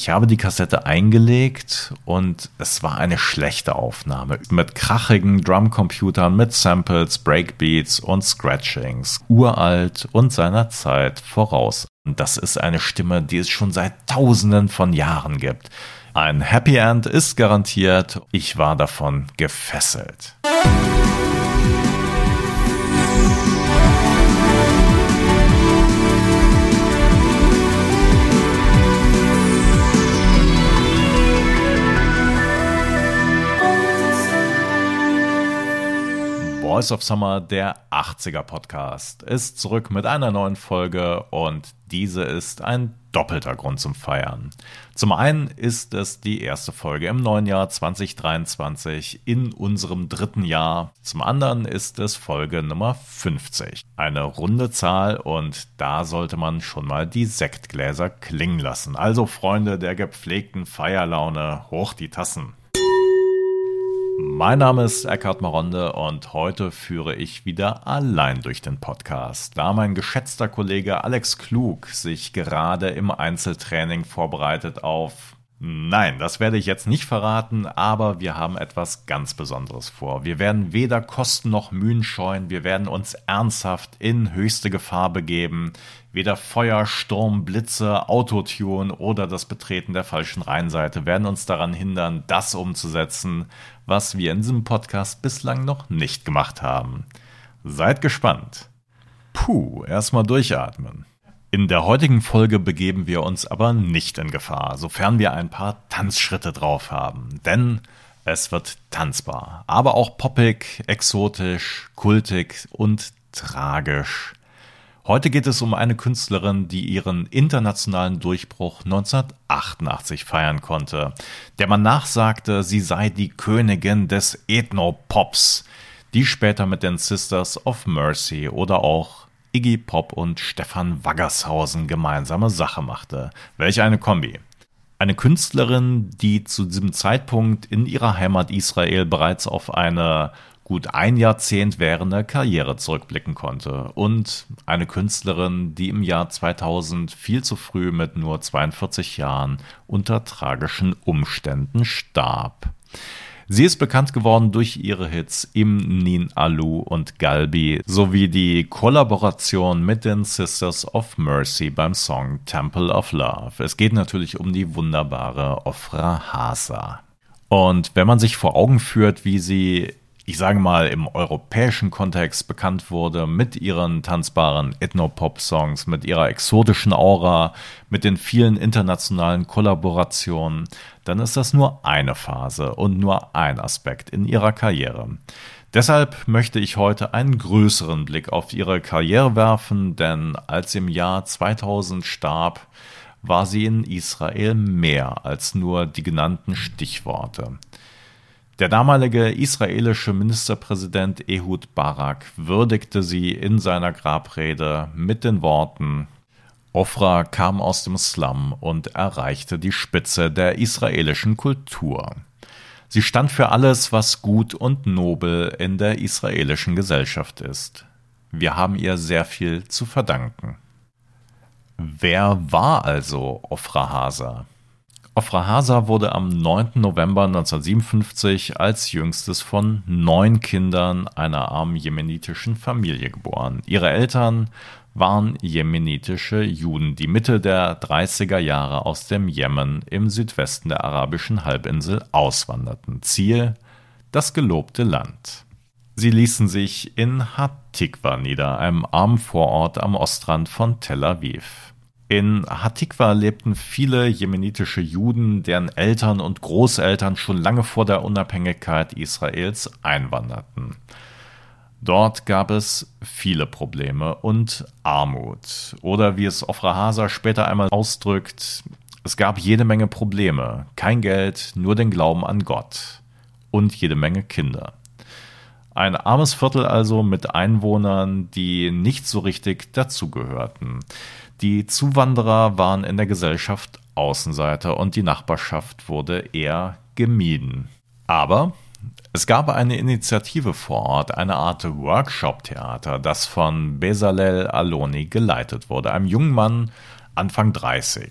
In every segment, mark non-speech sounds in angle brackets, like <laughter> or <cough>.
Ich habe die Kassette eingelegt und es war eine schlechte Aufnahme mit krachigen Drumcomputern, mit Samples, Breakbeats und Scratchings. Uralt und seiner Zeit voraus. Und das ist eine Stimme, die es schon seit tausenden von Jahren gibt. Ein Happy End ist garantiert. Ich war davon gefesselt. Voice of Summer, der 80er Podcast, ist zurück mit einer neuen Folge und diese ist ein doppelter Grund zum Feiern. Zum einen ist es die erste Folge im neuen Jahr 2023 in unserem dritten Jahr. Zum anderen ist es Folge Nummer 50. Eine runde Zahl und da sollte man schon mal die Sektgläser klingen lassen. Also Freunde der gepflegten Feierlaune, hoch die Tassen. Mein Name ist Eckhard Maronde und heute führe ich wieder allein durch den Podcast, da mein geschätzter Kollege Alex Klug sich gerade im Einzeltraining vorbereitet auf Nein, das werde ich jetzt nicht verraten, aber wir haben etwas ganz Besonderes vor. Wir werden weder Kosten noch Mühen scheuen, wir werden uns ernsthaft in höchste Gefahr begeben. Weder Feuer, Sturm, Blitze, Autotune oder das Betreten der falschen Rheinseite werden uns daran hindern, das umzusetzen, was wir in diesem Podcast bislang noch nicht gemacht haben. Seid gespannt. Puh, erstmal durchatmen. In der heutigen Folge begeben wir uns aber nicht in Gefahr, sofern wir ein paar Tanzschritte drauf haben. Denn es wird tanzbar, aber auch poppig, exotisch, kultig und tragisch. Heute geht es um eine Künstlerin, die ihren internationalen Durchbruch 1988 feiern konnte, der man nachsagte, sie sei die Königin des Ethno-Pops, die später mit den Sisters of Mercy oder auch Iggy Pop und Stefan Waggershausen gemeinsame Sache machte. Welch eine Kombi. Eine Künstlerin, die zu diesem Zeitpunkt in ihrer Heimat Israel bereits auf eine gut ein Jahrzehnt währende Karriere zurückblicken konnte und eine Künstlerin, die im Jahr 2000 viel zu früh mit nur 42 Jahren unter tragischen Umständen starb. Sie ist bekannt geworden durch ihre Hits Im Nin Alu und Galbi sowie die Kollaboration mit den Sisters of Mercy beim Song Temple of Love. Es geht natürlich um die wunderbare Ofra Hasa. Und wenn man sich vor Augen führt, wie sie ich sage mal, im europäischen Kontext bekannt wurde mit ihren tanzbaren Ethno-Pop-Songs, mit ihrer exotischen Aura, mit den vielen internationalen Kollaborationen, dann ist das nur eine Phase und nur ein Aspekt in ihrer Karriere. Deshalb möchte ich heute einen größeren Blick auf ihre Karriere werfen, denn als sie im Jahr 2000 starb, war sie in Israel mehr als nur die genannten Stichworte. Der damalige israelische Ministerpräsident Ehud Barak würdigte sie in seiner Grabrede mit den Worten Ofra kam aus dem Slum und erreichte die Spitze der israelischen Kultur. Sie stand für alles, was gut und nobel in der israelischen Gesellschaft ist. Wir haben ihr sehr viel zu verdanken. Wer war also Ofra Hasa? Ofra Hasa wurde am 9. November 1957 als jüngstes von neun Kindern einer armen jemenitischen Familie geboren. Ihre Eltern waren jemenitische Juden, die Mitte der 30er Jahre aus dem Jemen im Südwesten der arabischen Halbinsel auswanderten. Ziel das gelobte Land. Sie ließen sich in Hatikwa nieder, einem armen Vorort am Ostrand von Tel Aviv. In Hatikwa lebten viele jemenitische Juden, deren Eltern und Großeltern schon lange vor der Unabhängigkeit Israels einwanderten. Dort gab es viele Probleme und Armut. Oder wie es Ofra Hasa später einmal ausdrückt, es gab jede Menge Probleme, kein Geld, nur den Glauben an Gott und jede Menge Kinder. Ein armes Viertel also mit Einwohnern, die nicht so richtig dazugehörten. Die Zuwanderer waren in der Gesellschaft Außenseiter und die Nachbarschaft wurde eher gemieden. Aber es gab eine Initiative vor Ort, eine Art Workshop-Theater, das von Bezalel Aloni geleitet wurde, einem jungen Mann Anfang 30.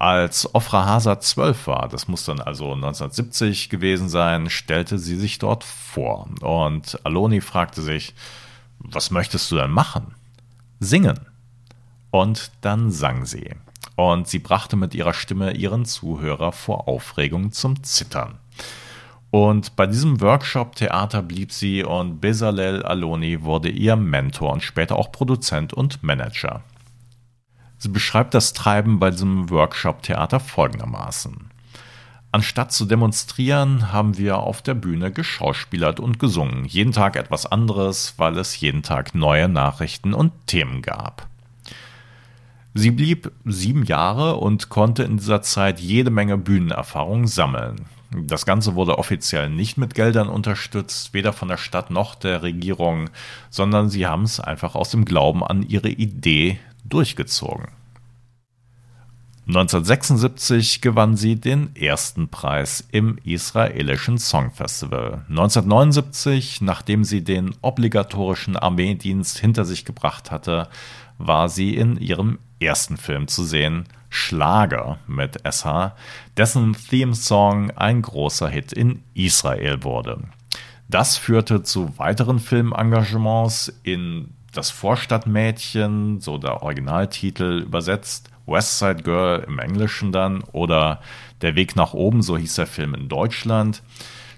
Als Ofra Hasa zwölf war, das muss dann also 1970 gewesen sein, stellte sie sich dort vor. Und Aloni fragte sich, was möchtest du denn machen? Singen. Und dann sang sie. Und sie brachte mit ihrer Stimme ihren Zuhörer vor Aufregung zum Zittern. Und bei diesem Workshop Theater blieb sie und Bezalel Aloni wurde ihr Mentor und später auch Produzent und Manager. Sie beschreibt das Treiben bei diesem Workshop Theater folgendermaßen. Anstatt zu demonstrieren, haben wir auf der Bühne geschauspielert und gesungen. Jeden Tag etwas anderes, weil es jeden Tag neue Nachrichten und Themen gab. Sie blieb sieben Jahre und konnte in dieser Zeit jede Menge Bühnenerfahrung sammeln. Das Ganze wurde offiziell nicht mit Geldern unterstützt, weder von der Stadt noch der Regierung, sondern sie haben es einfach aus dem Glauben an ihre Idee durchgezogen. 1976 gewann sie den ersten Preis im israelischen Songfestival. 1979, nachdem sie den obligatorischen Armeedienst hinter sich gebracht hatte, war sie in ihrem ersten Film zu sehen, Schlager mit SH, dessen Theme-Song ein großer Hit in Israel wurde. Das führte zu weiteren Filmengagements in das Vorstadtmädchen, so der Originaltitel übersetzt, West Side Girl im Englischen dann oder Der Weg nach oben, so hieß der Film in Deutschland,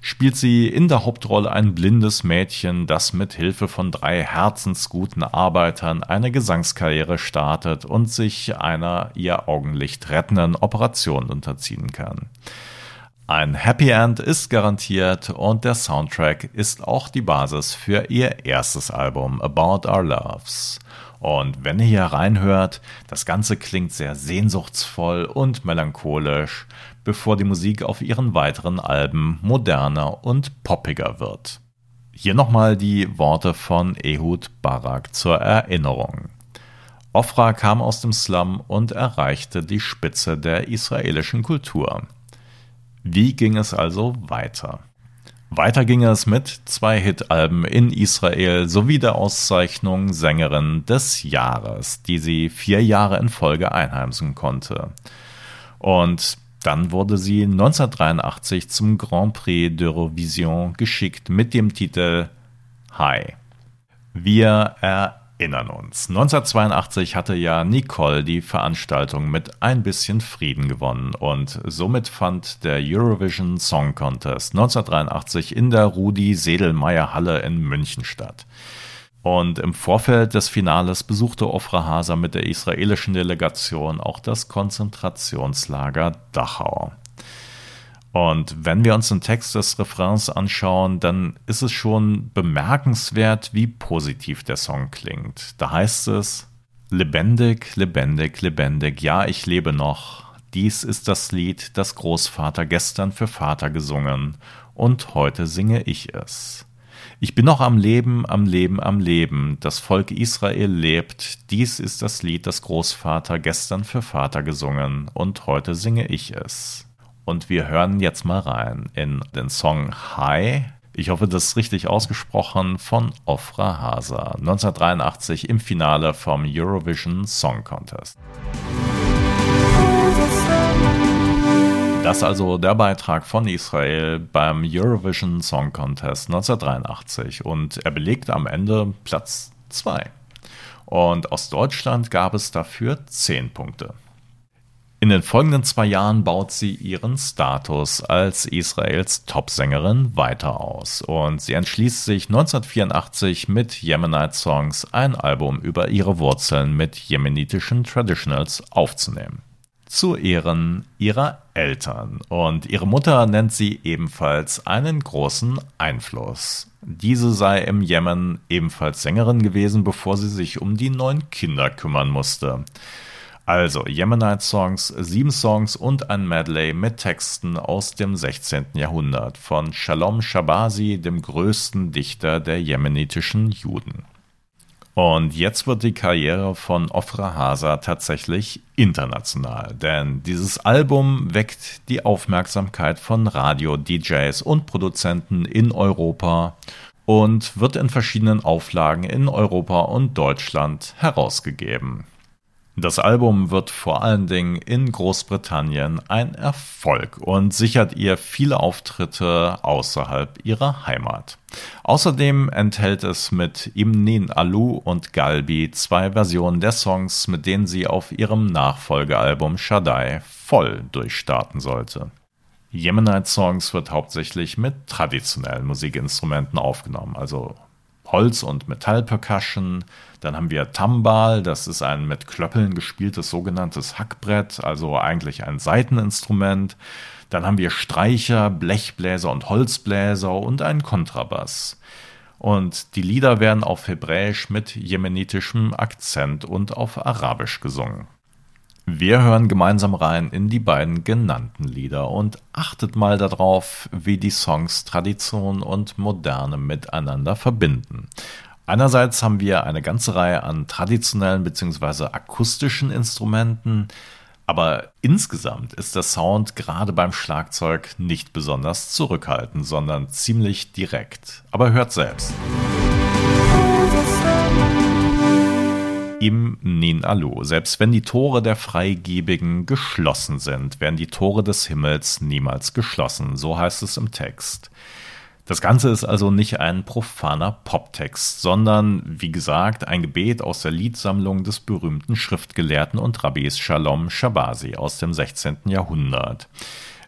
spielt sie in der Hauptrolle ein blindes Mädchen, das mit Hilfe von drei herzensguten Arbeitern eine Gesangskarriere startet und sich einer ihr Augenlicht rettenden Operation unterziehen kann. Ein Happy End ist garantiert und der Soundtrack ist auch die Basis für ihr erstes Album About Our Loves. Und wenn ihr hier reinhört, das Ganze klingt sehr sehnsuchtsvoll und melancholisch, bevor die Musik auf ihren weiteren Alben moderner und poppiger wird. Hier nochmal die Worte von Ehud Barak zur Erinnerung. Ofra kam aus dem Slum und erreichte die Spitze der israelischen Kultur. Wie ging es also weiter? Weiter ging es mit zwei Hit-Alben in Israel sowie der Auszeichnung Sängerin des Jahres, die sie vier Jahre in Folge einheimsen konnte. Und dann wurde sie 1983 zum Grand Prix d'Eurovision geschickt mit dem Titel Hi. Wir erinnern uns. 1982 hatte ja Nicole die Veranstaltung mit ein bisschen Frieden gewonnen und somit fand der Eurovision Song Contest 1983 in der Rudi Sedelmeier Halle in München statt. Und im Vorfeld des Finales besuchte Ofra Hasa mit der israelischen Delegation auch das Konzentrationslager Dachau. Und wenn wir uns den Text des Refrains anschauen, dann ist es schon bemerkenswert, wie positiv der Song klingt. Da heißt es, lebendig, lebendig, lebendig, ja, ich lebe noch. Dies ist das Lied, das Großvater gestern für Vater gesungen, und heute singe ich es. Ich bin noch am Leben, am Leben, am Leben. Das Volk Israel lebt. Dies ist das Lied, das Großvater gestern für Vater gesungen, und heute singe ich es. Und wir hören jetzt mal rein in den Song Hi. Ich hoffe, das ist richtig ausgesprochen von Ofra Hasa 1983 im Finale vom Eurovision Song Contest. Das also der Beitrag von Israel beim Eurovision Song Contest 1983 und er belegt am Ende Platz 2. Und aus Deutschland gab es dafür 10 Punkte. In den folgenden zwei Jahren baut sie ihren Status als Israels Topsängerin weiter aus und sie entschließt sich 1984 mit Yemenite Songs ein Album über ihre Wurzeln mit jemenitischen Traditionals aufzunehmen. Zu Ehren ihrer Eltern und ihre Mutter nennt sie ebenfalls einen großen Einfluss. Diese sei im Jemen ebenfalls Sängerin gewesen, bevor sie sich um die neun Kinder kümmern musste. Also Yemenite Songs, sieben Songs und ein Medley mit Texten aus dem 16. Jahrhundert von Shalom Shabazi, dem größten Dichter der jemenitischen Juden. Und jetzt wird die Karriere von Ofra Hasa tatsächlich international, denn dieses Album weckt die Aufmerksamkeit von Radio-DJs und Produzenten in Europa und wird in verschiedenen Auflagen in Europa und Deutschland herausgegeben. Das Album wird vor allen Dingen in Großbritannien ein Erfolg und sichert ihr viele Auftritte außerhalb ihrer Heimat. Außerdem enthält es mit Imnin Alu und Galbi zwei Versionen der Songs, mit denen sie auf ihrem Nachfolgealbum Shaddai voll durchstarten sollte. Yemenite Songs wird hauptsächlich mit traditionellen Musikinstrumenten aufgenommen, also Holz- und Metallpercussion. Dann haben wir Tambal, das ist ein mit Klöppeln gespieltes sogenanntes Hackbrett, also eigentlich ein Saiteninstrument. Dann haben wir Streicher, Blechbläser und Holzbläser und einen Kontrabass. Und die Lieder werden auf Hebräisch mit jemenitischem Akzent und auf Arabisch gesungen. Wir hören gemeinsam rein in die beiden genannten Lieder und achtet mal darauf, wie die Songs Tradition und Moderne miteinander verbinden. Einerseits haben wir eine ganze Reihe an traditionellen bzw. akustischen Instrumenten, aber insgesamt ist der Sound gerade beim Schlagzeug nicht besonders zurückhaltend, sondern ziemlich direkt. Aber hört selbst. Im Nin Alu. Selbst wenn die Tore der Freigebigen geschlossen sind, werden die Tore des Himmels niemals geschlossen. So heißt es im Text. Das Ganze ist also nicht ein profaner Poptext, sondern, wie gesagt, ein Gebet aus der Liedsammlung des berühmten Schriftgelehrten und Rabbis Shalom Shabasi aus dem 16. Jahrhundert.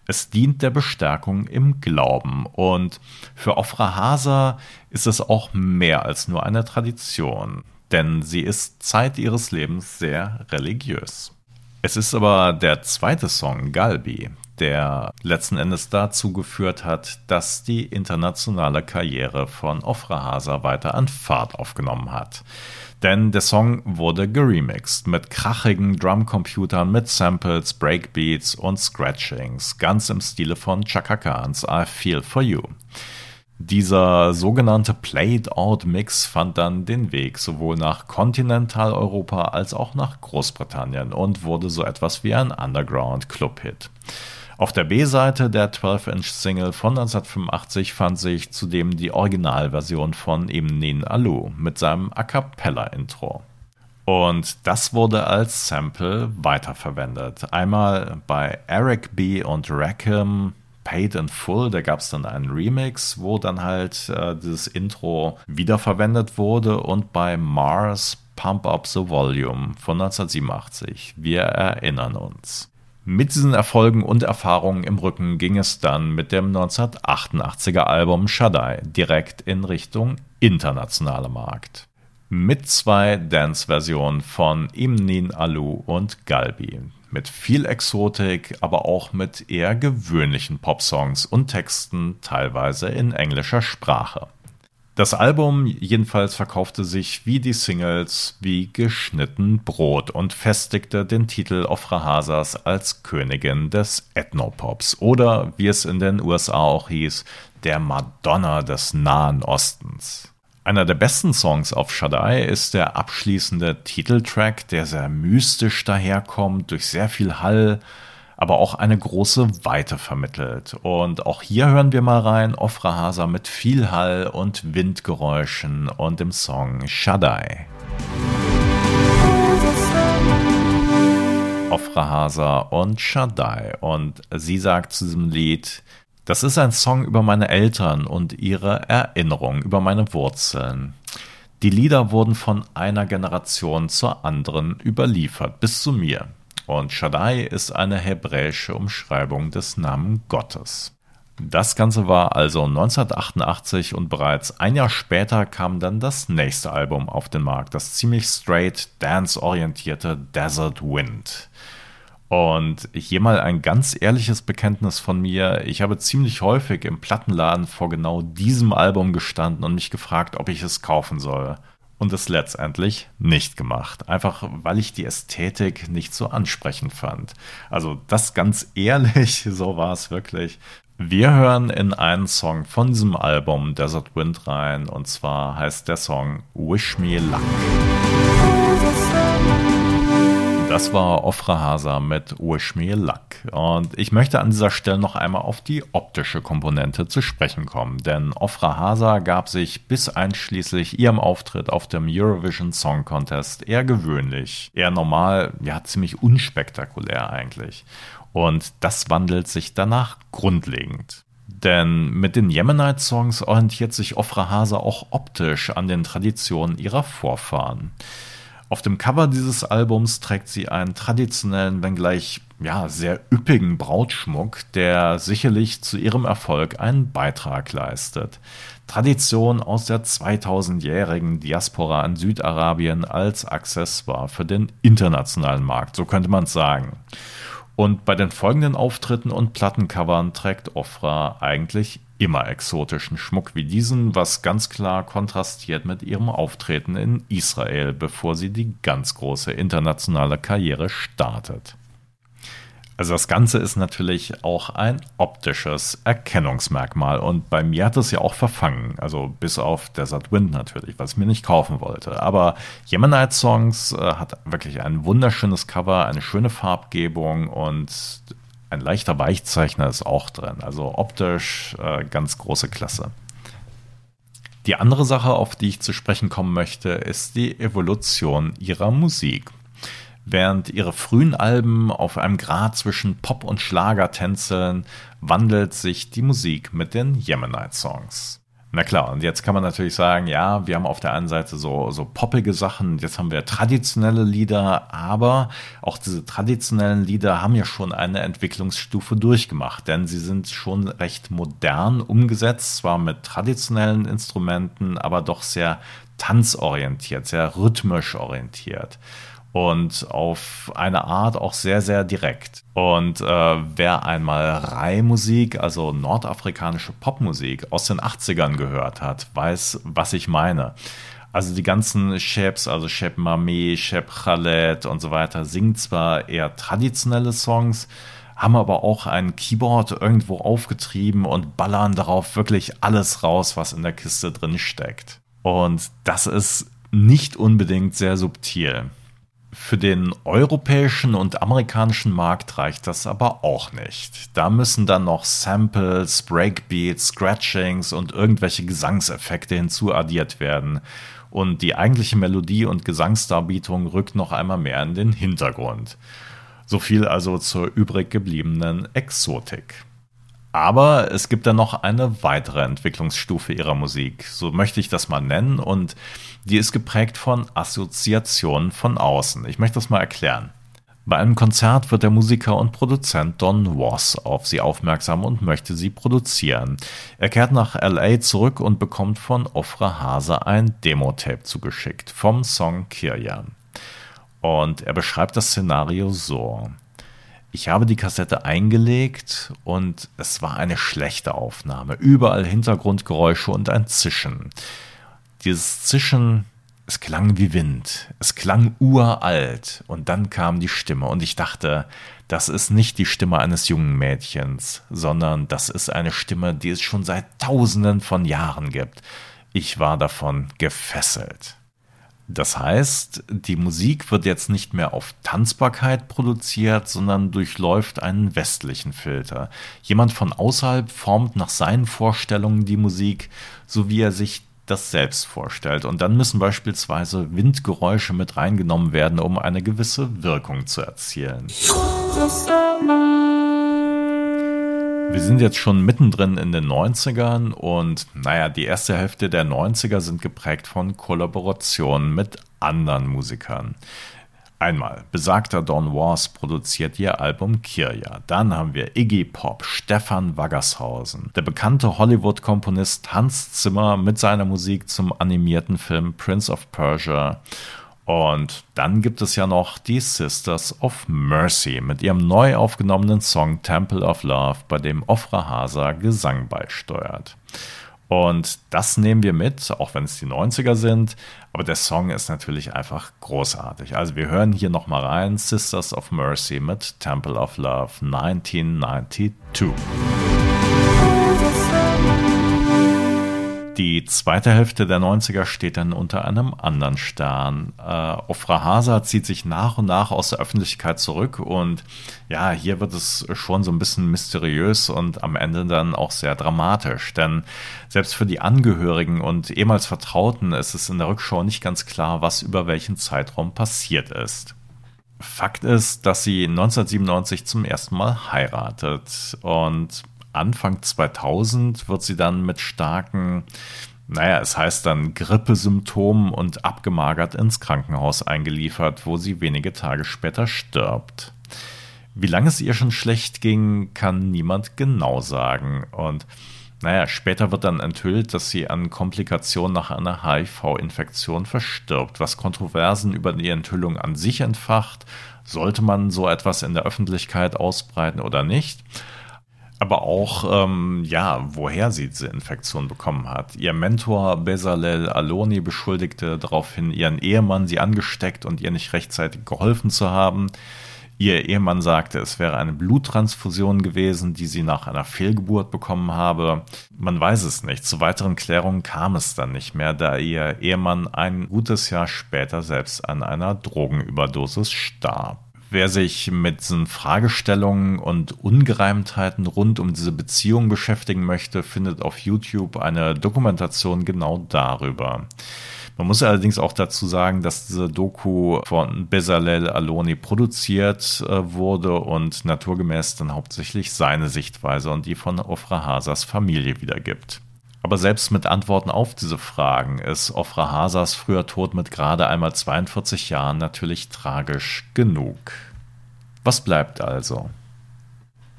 Es dient der Bestärkung im Glauben und für Ofra Hasa ist es auch mehr als nur eine Tradition denn sie ist Zeit ihres Lebens sehr religiös. Es ist aber der zweite Song, Galbi, der letzten Endes dazu geführt hat, dass die internationale Karriere von Ofra Hasa weiter an Fahrt aufgenommen hat. Denn der Song wurde geremixed mit krachigen Drumcomputern, mit Samples, Breakbeats und Scratchings, ganz im Stile von Chaka Khans I Feel For You. Dieser sogenannte Played-Out-Mix fand dann den Weg sowohl nach Kontinentaleuropa als auch nach Großbritannien und wurde so etwas wie ein Underground-Club-Hit. Auf der B-Seite der 12-Inch-Single von 1985 fand sich zudem die Originalversion von Imnin Alu mit seinem A Cappella-Intro. Und das wurde als Sample weiterverwendet. Einmal bei Eric B. und Rackham Paid in Full, da gab es dann einen Remix, wo dann halt äh, dieses Intro wiederverwendet wurde und bei Mars Pump Up the Volume von 1987. Wir erinnern uns. Mit diesen Erfolgen und Erfahrungen im Rücken ging es dann mit dem 1988er Album Shaddai direkt in Richtung internationaler Markt. Mit zwei Dance-Versionen von Imnin Alu und Galbi mit viel Exotik, aber auch mit eher gewöhnlichen Popsongs und Texten, teilweise in englischer Sprache. Das Album jedenfalls verkaufte sich wie die Singles wie geschnitten Brot und festigte den Titel Ofra Hasas als Königin des Ethnopops oder wie es in den USA auch hieß, der Madonna des Nahen Ostens. Einer der besten Songs auf Shaddai ist der abschließende Titeltrack, der sehr mystisch daherkommt, durch sehr viel Hall, aber auch eine große Weite vermittelt. Und auch hier hören wir mal rein, Ofra Hasa mit viel Hall und Windgeräuschen und im Song Shaddai. Ofra Hasa und Shaddai. Und sie sagt zu diesem Lied, das ist ein Song über meine Eltern und ihre Erinnerung, über meine Wurzeln. Die Lieder wurden von einer Generation zur anderen überliefert, bis zu mir. Und Shaddai ist eine hebräische Umschreibung des Namen Gottes. Das Ganze war also 1988 und bereits ein Jahr später kam dann das nächste Album auf den Markt, das ziemlich straight dance-orientierte Desert Wind. Und hier mal ein ganz ehrliches Bekenntnis von mir. Ich habe ziemlich häufig im Plattenladen vor genau diesem Album gestanden und mich gefragt, ob ich es kaufen soll. Und es letztendlich nicht gemacht. Einfach weil ich die Ästhetik nicht so ansprechend fand. Also das ganz ehrlich, <laughs> so war es wirklich. Wir hören in einen Song von diesem Album Desert Wind rein. Und zwar heißt der Song Wish Me Luck. Das war Ofra Hasa mit Wish Me Luck. Und ich möchte an dieser Stelle noch einmal auf die optische Komponente zu sprechen kommen. Denn Ofra Hasa gab sich bis einschließlich ihrem Auftritt auf dem Eurovision Song Contest eher gewöhnlich, eher normal, ja ziemlich unspektakulär eigentlich. Und das wandelt sich danach grundlegend. Denn mit den Yemenite-Songs orientiert sich Ofra Hasa auch optisch an den Traditionen ihrer Vorfahren. Auf dem Cover dieses Albums trägt sie einen traditionellen, wenngleich ja, sehr üppigen Brautschmuck, der sicherlich zu ihrem Erfolg einen Beitrag leistet. Tradition aus der 2000-jährigen Diaspora in Südarabien als Accessoire für den internationalen Markt, so könnte man es sagen. Und bei den folgenden Auftritten und Plattencovern trägt Ofra eigentlich immer exotischen Schmuck wie diesen, was ganz klar kontrastiert mit ihrem Auftreten in Israel, bevor sie die ganz große internationale Karriere startet. Also das Ganze ist natürlich auch ein optisches Erkennungsmerkmal und bei mir hat es ja auch verfangen, also bis auf Desert Wind natürlich, was ich mir nicht kaufen wollte. Aber Yemenite Songs äh, hat wirklich ein wunderschönes Cover, eine schöne Farbgebung und ein leichter Weichzeichner ist auch drin. Also optisch äh, ganz große Klasse. Die andere Sache, auf die ich zu sprechen kommen möchte, ist die Evolution ihrer Musik. Während ihre frühen Alben auf einem Grad zwischen Pop und Schlager tänzeln, wandelt sich die Musik mit den Yemenite-Songs. Na klar, und jetzt kann man natürlich sagen, ja, wir haben auf der einen Seite so, so poppige Sachen, jetzt haben wir traditionelle Lieder, aber auch diese traditionellen Lieder haben ja schon eine Entwicklungsstufe durchgemacht, denn sie sind schon recht modern umgesetzt, zwar mit traditionellen Instrumenten, aber doch sehr tanzorientiert, sehr rhythmisch orientiert und auf eine Art auch sehr, sehr direkt. Und äh, wer einmal Rai-Musik, also nordafrikanische Popmusik aus den 80ern gehört hat, weiß, was ich meine. Also die ganzen Chefs, also Shep Mame, Shep Khaled und so weiter, singen zwar eher traditionelle Songs, haben aber auch ein Keyboard irgendwo aufgetrieben und ballern darauf wirklich alles raus, was in der Kiste drin steckt. Und das ist nicht unbedingt sehr subtil. Für den europäischen und amerikanischen Markt reicht das aber auch nicht. Da müssen dann noch Samples, Breakbeats, Scratchings und irgendwelche Gesangseffekte hinzuaddiert werden. Und die eigentliche Melodie und Gesangsdarbietung rückt noch einmal mehr in den Hintergrund. So viel also zur übrig gebliebenen Exotik. Aber es gibt dann noch eine weitere Entwicklungsstufe ihrer Musik, so möchte ich das mal nennen, und die ist geprägt von Assoziationen von außen. Ich möchte das mal erklären. Bei einem Konzert wird der Musiker und Produzent Don Was auf sie aufmerksam und möchte sie produzieren. Er kehrt nach LA zurück und bekommt von Ofra Hase ein Demo-Tape zugeschickt vom Song Kirja. Und er beschreibt das Szenario so. Ich habe die Kassette eingelegt und es war eine schlechte Aufnahme. Überall Hintergrundgeräusche und ein Zischen. Dieses Zischen, es klang wie Wind. Es klang uralt. Und dann kam die Stimme und ich dachte, das ist nicht die Stimme eines jungen Mädchens, sondern das ist eine Stimme, die es schon seit tausenden von Jahren gibt. Ich war davon gefesselt. Das heißt, die Musik wird jetzt nicht mehr auf Tanzbarkeit produziert, sondern durchläuft einen westlichen Filter. Jemand von außerhalb formt nach seinen Vorstellungen die Musik, so wie er sich das selbst vorstellt. Und dann müssen beispielsweise Windgeräusche mit reingenommen werden, um eine gewisse Wirkung zu erzielen. Wir sind jetzt schon mittendrin in den 90ern und naja, die erste Hälfte der 90er sind geprägt von Kollaborationen mit anderen Musikern. Einmal, besagter Don Was produziert ihr Album Kirja. Dann haben wir Iggy Pop, Stefan Waggershausen, der bekannte Hollywood-Komponist Hans Zimmer mit seiner Musik zum animierten Film Prince of Persia und dann gibt es ja noch die Sisters of Mercy mit ihrem neu aufgenommenen Song Temple of Love, bei dem Ofra Hasa Gesang beisteuert. Und das nehmen wir mit, auch wenn es die 90er sind. Aber der Song ist natürlich einfach großartig. Also wir hören hier nochmal rein. Sisters of Mercy mit Temple of Love 1992. Die zweite Hälfte der 90er steht dann unter einem anderen Stern. Äh, Ofra Hasa zieht sich nach und nach aus der Öffentlichkeit zurück und ja, hier wird es schon so ein bisschen mysteriös und am Ende dann auch sehr dramatisch, denn selbst für die Angehörigen und ehemals Vertrauten ist es in der Rückschau nicht ganz klar, was über welchen Zeitraum passiert ist. Fakt ist, dass sie 1997 zum ersten Mal heiratet und Anfang 2000 wird sie dann mit starken, naja, es heißt dann Grippesymptomen und abgemagert ins Krankenhaus eingeliefert, wo sie wenige Tage später stirbt. Wie lange es ihr schon schlecht ging, kann niemand genau sagen. Und naja, später wird dann enthüllt, dass sie an Komplikationen nach einer HIV-Infektion verstirbt, was Kontroversen über die Enthüllung an sich entfacht. Sollte man so etwas in der Öffentlichkeit ausbreiten oder nicht? Aber auch, ähm, ja, woher sie diese Infektion bekommen hat. Ihr Mentor Bezalel Aloni beschuldigte daraufhin ihren Ehemann, sie angesteckt und ihr nicht rechtzeitig geholfen zu haben. Ihr Ehemann sagte, es wäre eine Bluttransfusion gewesen, die sie nach einer Fehlgeburt bekommen habe. Man weiß es nicht. Zu weiteren Klärungen kam es dann nicht mehr, da ihr Ehemann ein gutes Jahr später selbst an einer Drogenüberdosis starb. Wer sich mit diesen Fragestellungen und Ungereimtheiten rund um diese Beziehung beschäftigen möchte, findet auf YouTube eine Dokumentation genau darüber. Man muss allerdings auch dazu sagen, dass diese Doku von Bezalel Aloni produziert äh, wurde und naturgemäß dann hauptsächlich seine Sichtweise und die von Ofra Hasas Familie wiedergibt. Aber selbst mit Antworten auf diese Fragen ist Ofra Hasas früher Tod mit gerade einmal 42 Jahren natürlich tragisch genug. Was bleibt also?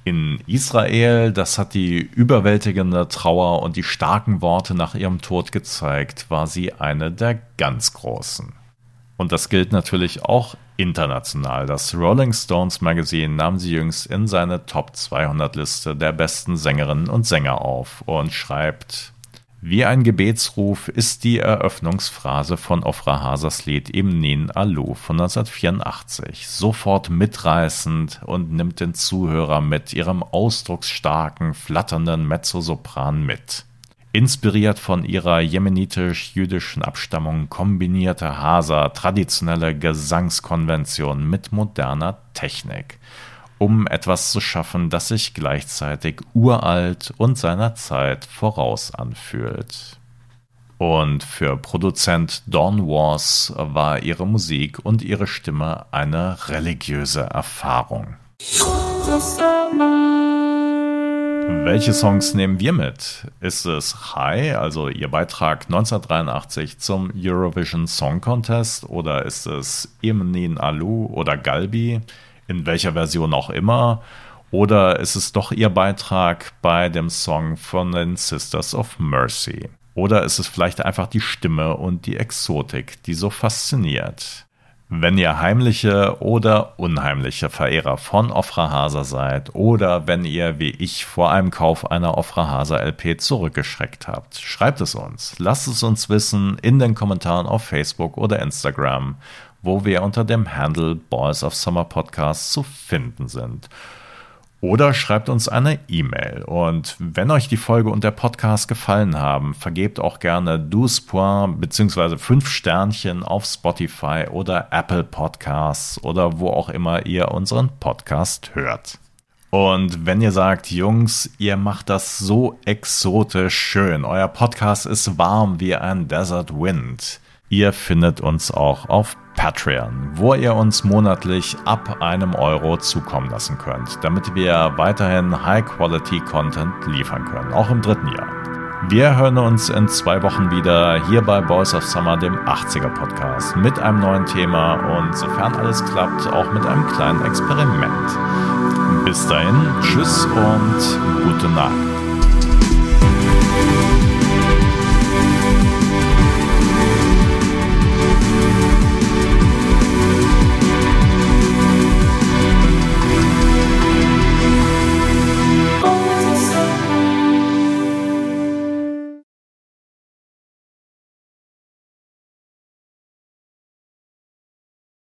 In Israel, das hat die überwältigende Trauer und die starken Worte nach ihrem Tod gezeigt, war sie eine der ganz Großen. Und das gilt natürlich auch international. Das Rolling Stones Magazine nahm sie jüngst in seine Top 200 Liste der besten Sängerinnen und Sänger auf und schreibt, wie ein Gebetsruf ist die Eröffnungsphrase von Ofra Hasas Lied Im Nin Alu von 1984 sofort mitreißend und nimmt den Zuhörer mit ihrem ausdrucksstarken, flatternden Mezzosopran mit. Inspiriert von ihrer jemenitisch-jüdischen Abstammung kombinierte Hasa traditionelle Gesangskonventionen mit moderner Technik – um etwas zu schaffen, das sich gleichzeitig uralt und seiner Zeit voraus anfühlt. Und für Produzent Dawn Wars war ihre Musik und ihre Stimme eine religiöse Erfahrung. Welche Songs nehmen wir mit? Ist es High, also ihr Beitrag 1983 zum Eurovision Song Contest, oder ist es Imnin Alu oder Galbi? In welcher Version auch immer. Oder ist es doch ihr Beitrag bei dem Song von den Sisters of Mercy? Oder ist es vielleicht einfach die Stimme und die Exotik, die so fasziniert? Wenn ihr heimliche oder unheimliche Verehrer von Ofra Hasa seid oder wenn ihr wie ich vor einem Kauf einer Ofra Hasa LP zurückgeschreckt habt, schreibt es uns. Lasst es uns wissen in den Kommentaren auf Facebook oder Instagram wo wir unter dem Handle Boys of Summer Podcast zu finden sind. Oder schreibt uns eine E-Mail. Und wenn euch die Folge und der Podcast gefallen haben, vergebt auch gerne 12 Points bzw. 5 Sternchen auf Spotify oder Apple Podcasts oder wo auch immer ihr unseren Podcast hört. Und wenn ihr sagt, Jungs, ihr macht das so exotisch schön, euer Podcast ist warm wie ein Desert Wind, ihr findet uns auch auf Patreon, wo ihr uns monatlich ab einem Euro zukommen lassen könnt, damit wir weiterhin High-Quality-Content liefern können, auch im dritten Jahr. Wir hören uns in zwei Wochen wieder hier bei Boys of Summer, dem 80er Podcast, mit einem neuen Thema und sofern alles klappt, auch mit einem kleinen Experiment. Bis dahin, tschüss und gute Nacht.